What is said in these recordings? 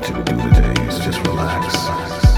what you would do today is just relax.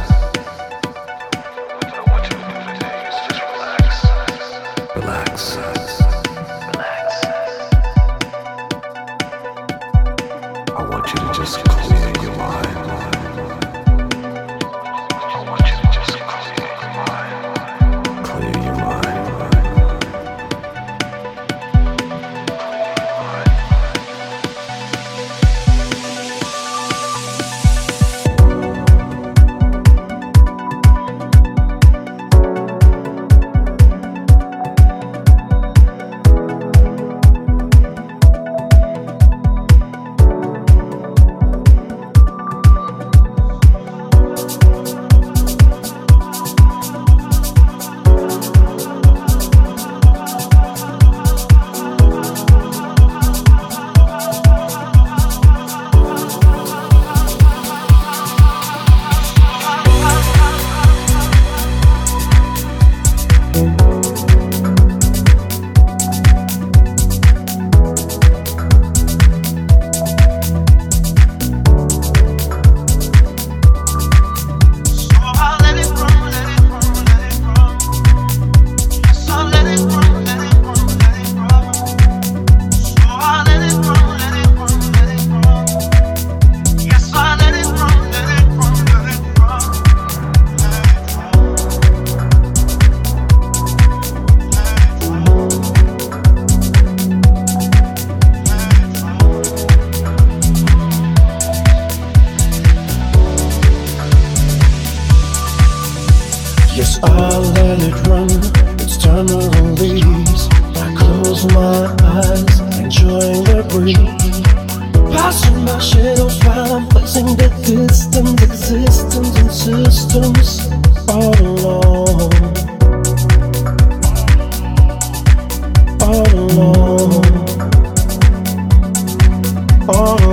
Yes, I let it run. It's time to release. I close my eyes, enjoying the breeze. Passing my shadows while I'm facing the distance, existence, and systems all alone. All alone. All.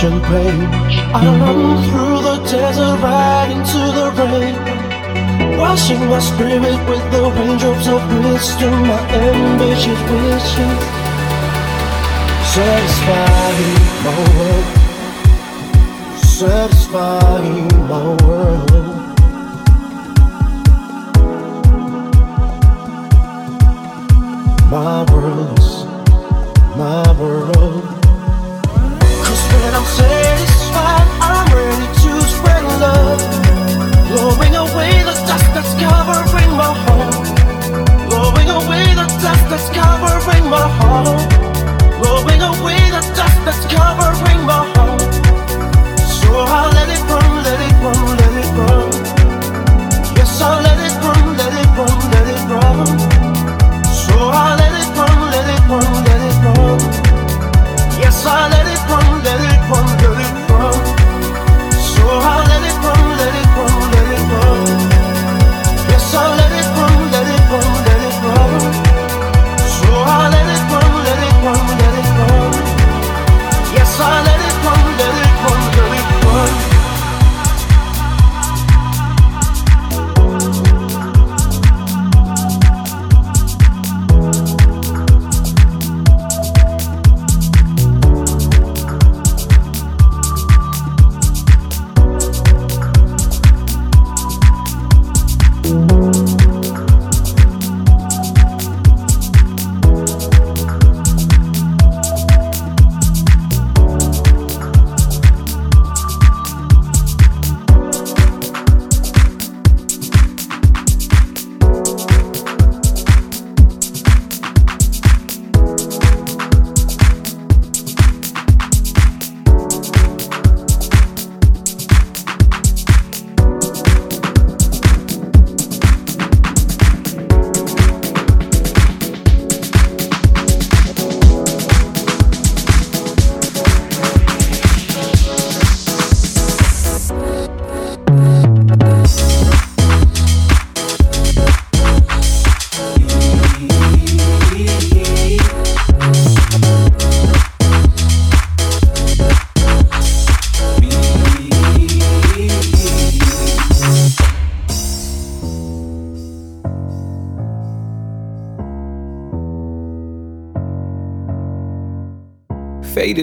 champagne. I run through the desert right into the rain, washing my spirit with the raindrops of wisdom, my ambitious wishes, satisfying my world, satisfying my world. My world.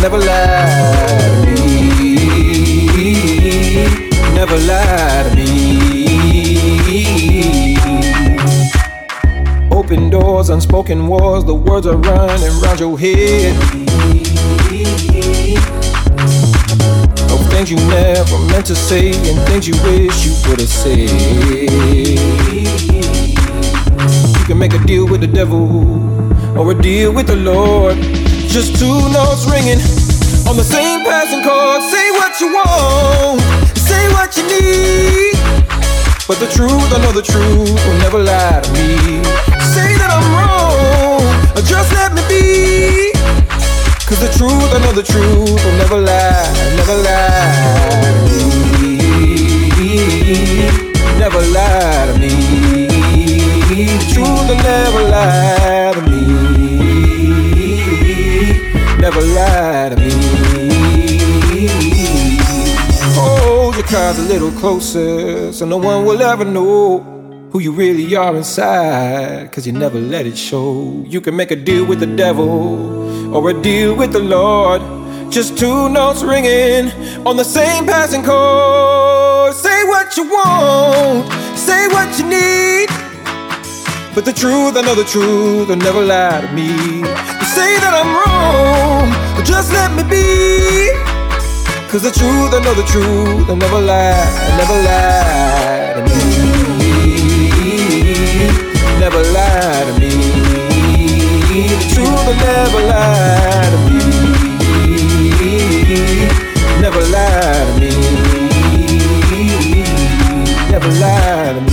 Never lie to me. Never lie to me. Open doors, unspoken wars, the words are running round your head. Of things you never meant to say and things you wish you would have said. You can make a deal with the devil or a deal with the Lord. Just two notes ringing on the same passing chord. Say what you want, say what you need. But the truth, I know the truth will never lie to me. Say that I'm wrong, or just let me be. Cause the truth, I know the truth will never lie, never lie to me. Never lie to me. The truth will never lie to me. Never lie to me. Hold your cards a little closer so no one will ever know who you really are inside. Cause you never let it show. You can make a deal with the devil or a deal with the Lord. Just two notes ringing on the same passing chord. Say what you want, say what you need. But the truth, I know the truth, will never lie to me. Say that I'm wrong, but just let me be. Cause the truth, I know the truth, will never lie, never lie to me. Never lie to me. The truth will never lie to me. Never lie to me. Never lie to me.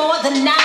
for the night.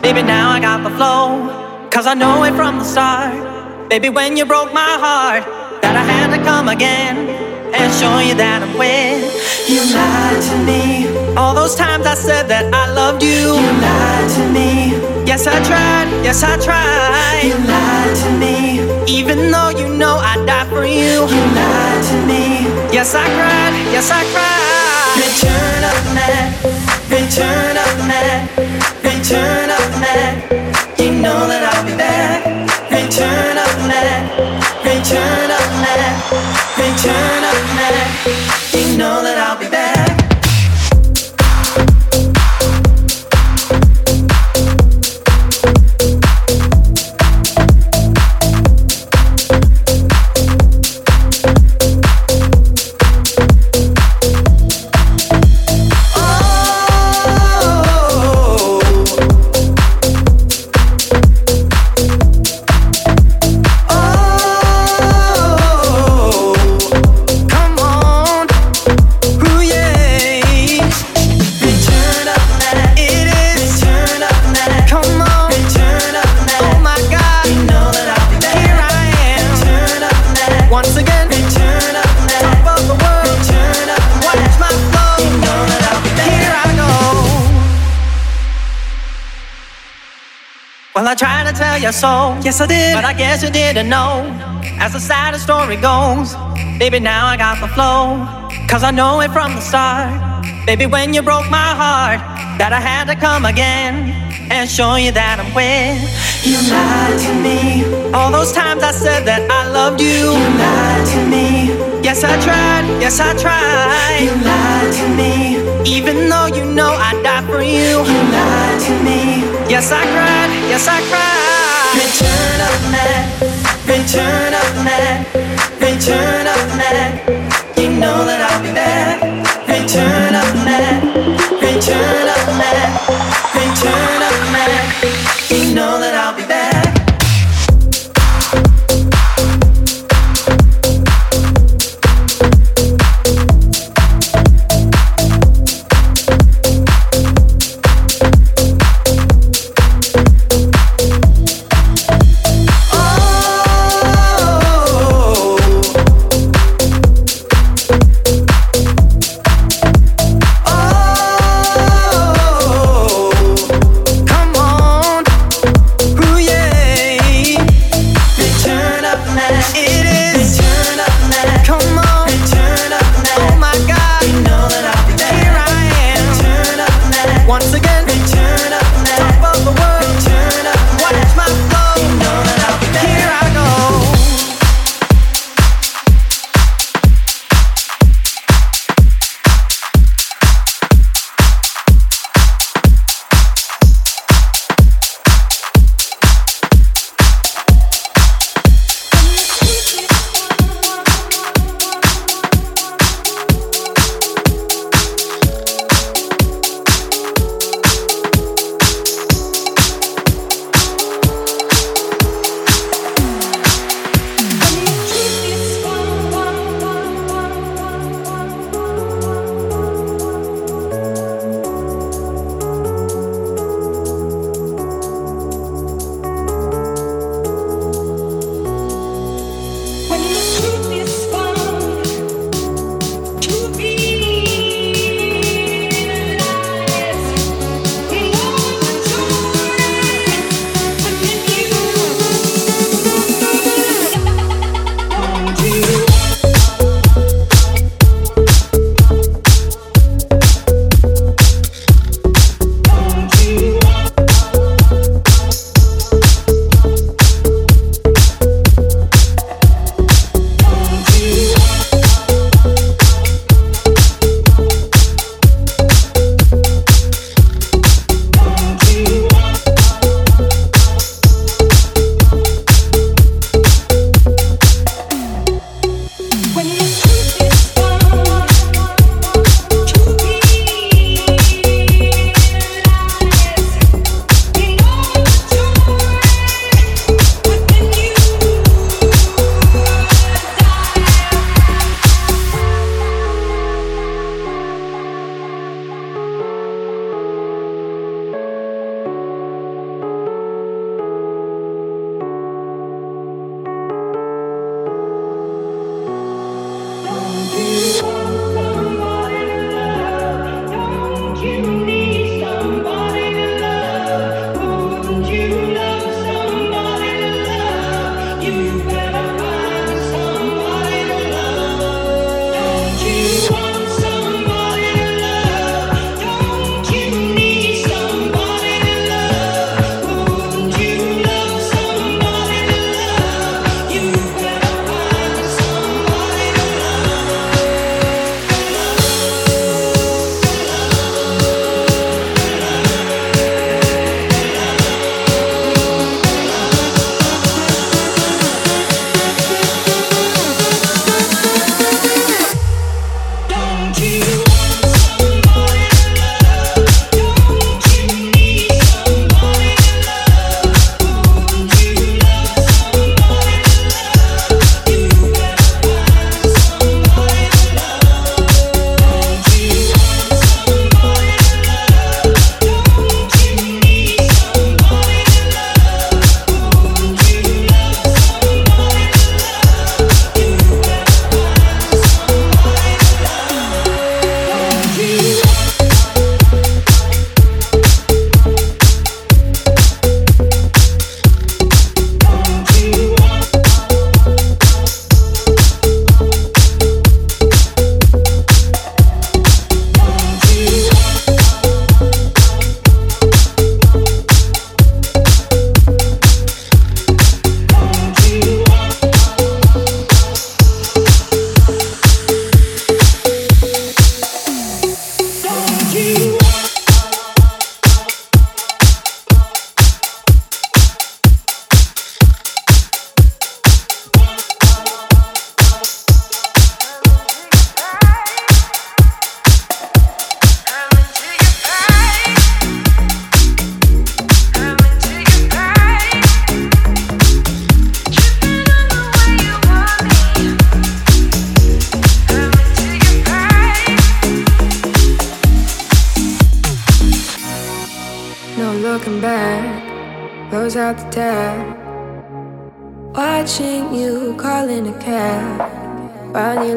Baby, now I got the flow. Cause I know it from the start. Baby, when you broke my heart, that I had to come again and show you that I'm with. You lied to me. All those times I said that I loved you. You lied to me. Yes, I tried. Yes, I tried. You lied to me. Even though you know I'd die for you. You lied to me. Yes, I cried. Yes, I cried. Return of man. Return of the man. Return of the man. You know that I'll be back. Return of the man, return of the man, return your soul. Yes, I did, but I guess you didn't know. As the saddest story goes, baby, now I got the flow. Cause I know it from the start. Baby, when you broke my heart, that I had to come again and show you that I'm with. You lied to me. All those times I said that I loved you. You lied to me. Yes, I tried. Yes, I tried. You lied to me. Even though you know I'd die for you. You lied to me. Yes, I cried. Yes, I cried. Return of man, return of man, return of man. You know that I'll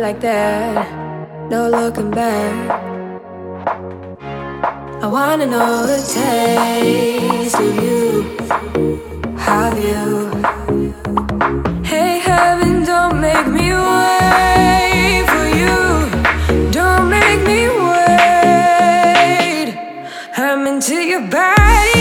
like that, no looking back. I wanna know the taste of you. Have you? Hey, heaven, don't make me wait for you. Don't make me wait. I'm into your body.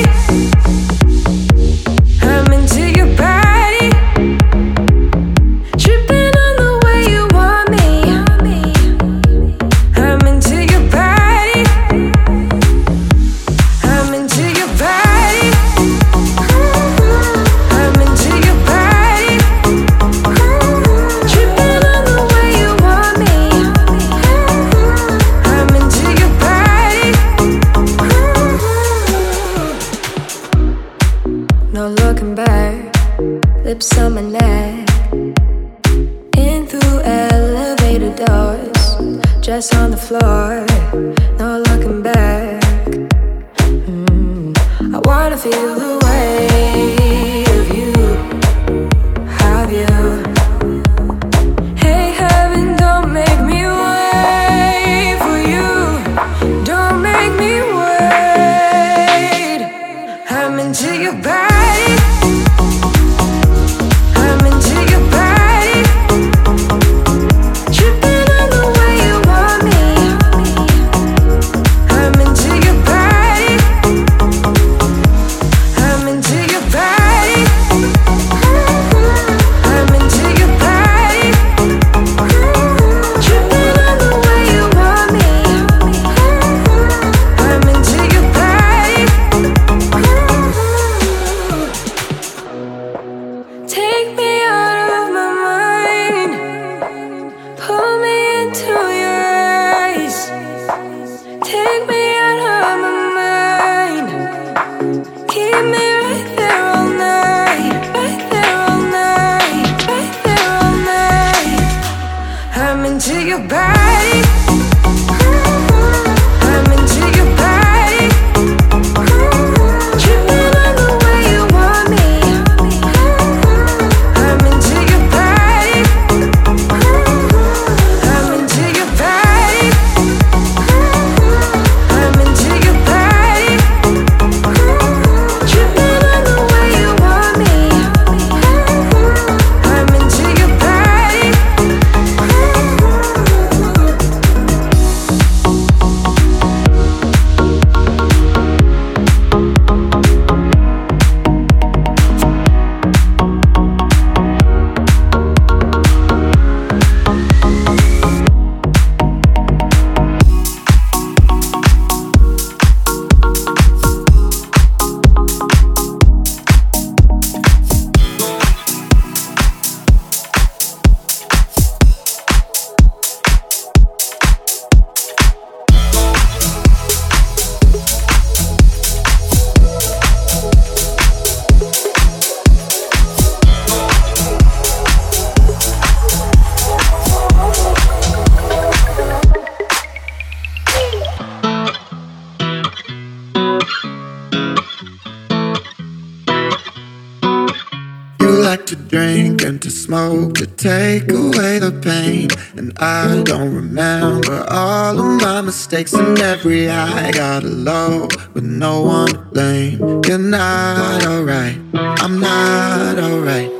Mistakes and every eye. Got low with no one to blame. You're not alright, I'm not alright.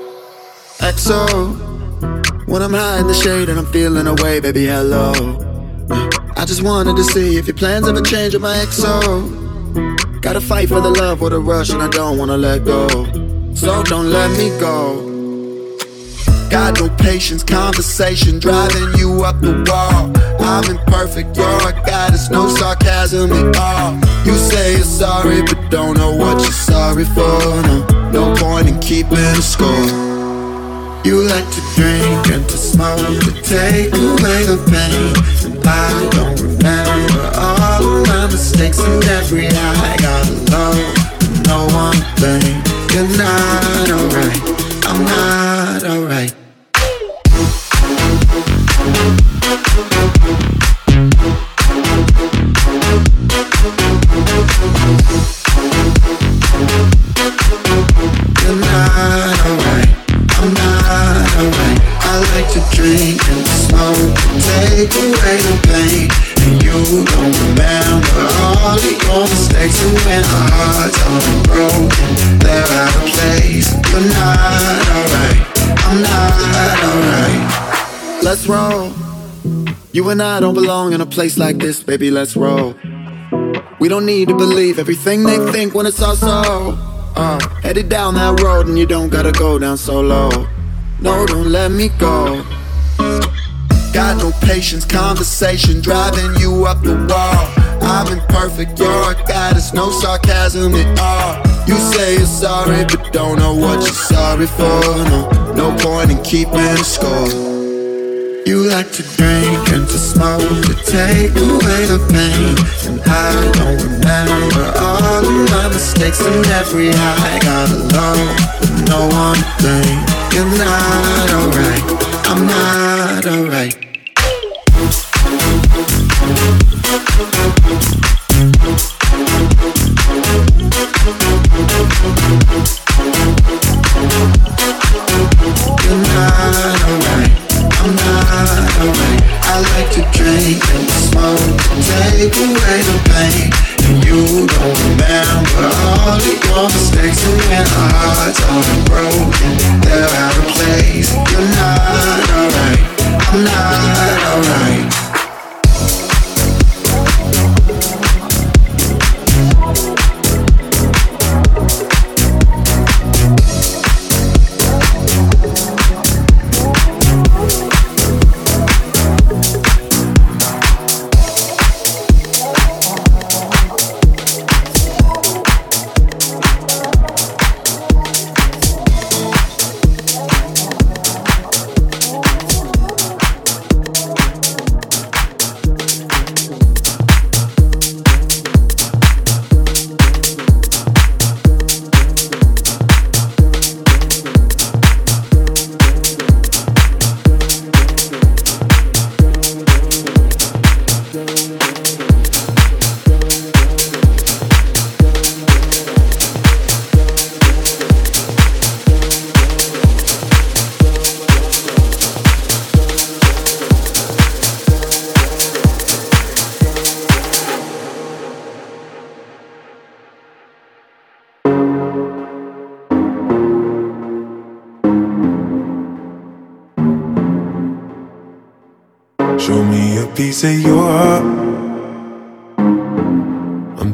XO, when I'm high in the shade and I'm feeling away, baby, hello. Uh, I just wanted to see if your plans ever change with my XO. Gotta fight for the love with a rush, and I don't wanna let go. So don't let me go. Got no patience, conversation driving you up the wall. I'm imperfect, you're a goddess, no sarcasm at all. You say you're sorry, but don't know what you're sorry for. No, no point in keeping a score. You like to drink and to smoke to take away the pain. And I don't remember all of my mistakes and every I got alone. No one thing, you're not alright. I'm not alright. You and I don't belong in a place like this Baby, let's roll We don't need to believe everything they think when it's all so uh, Headed down that road and you don't gotta go down so low No, don't let me go Got no patience, conversation driving you up the wall. I'm imperfect, you're a goddess, no sarcasm at all. You say you're sorry, but don't know what you're sorry for. No, no point in keeping score. You like to drink and to smoke to take away the pain. And I don't remember all of my mistakes and every high. Got alone with no one thing. You're not alright. I'm not alright.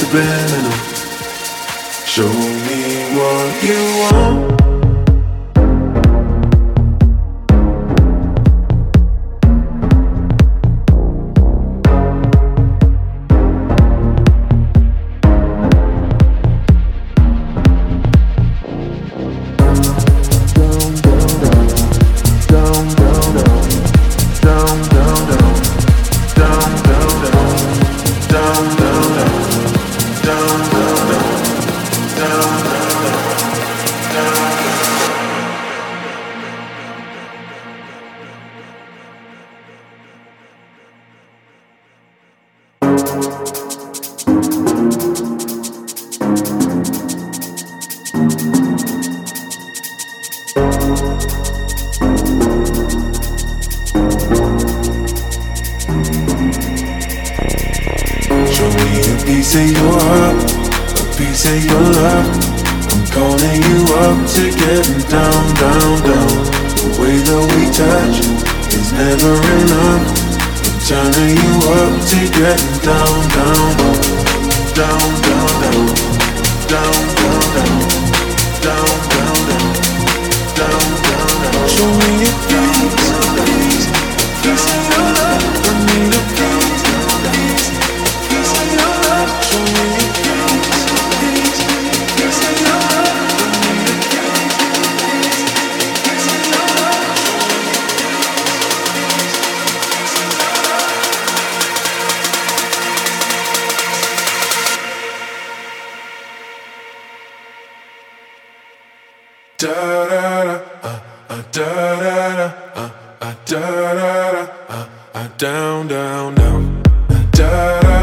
Subliminal. Show me what you want. Uh, uh, uh, down, down, down, Da da da.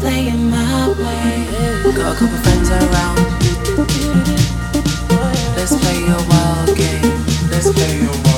playing my way. Got a couple friends around. Let's play a wild game. Let's play a wild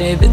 save it.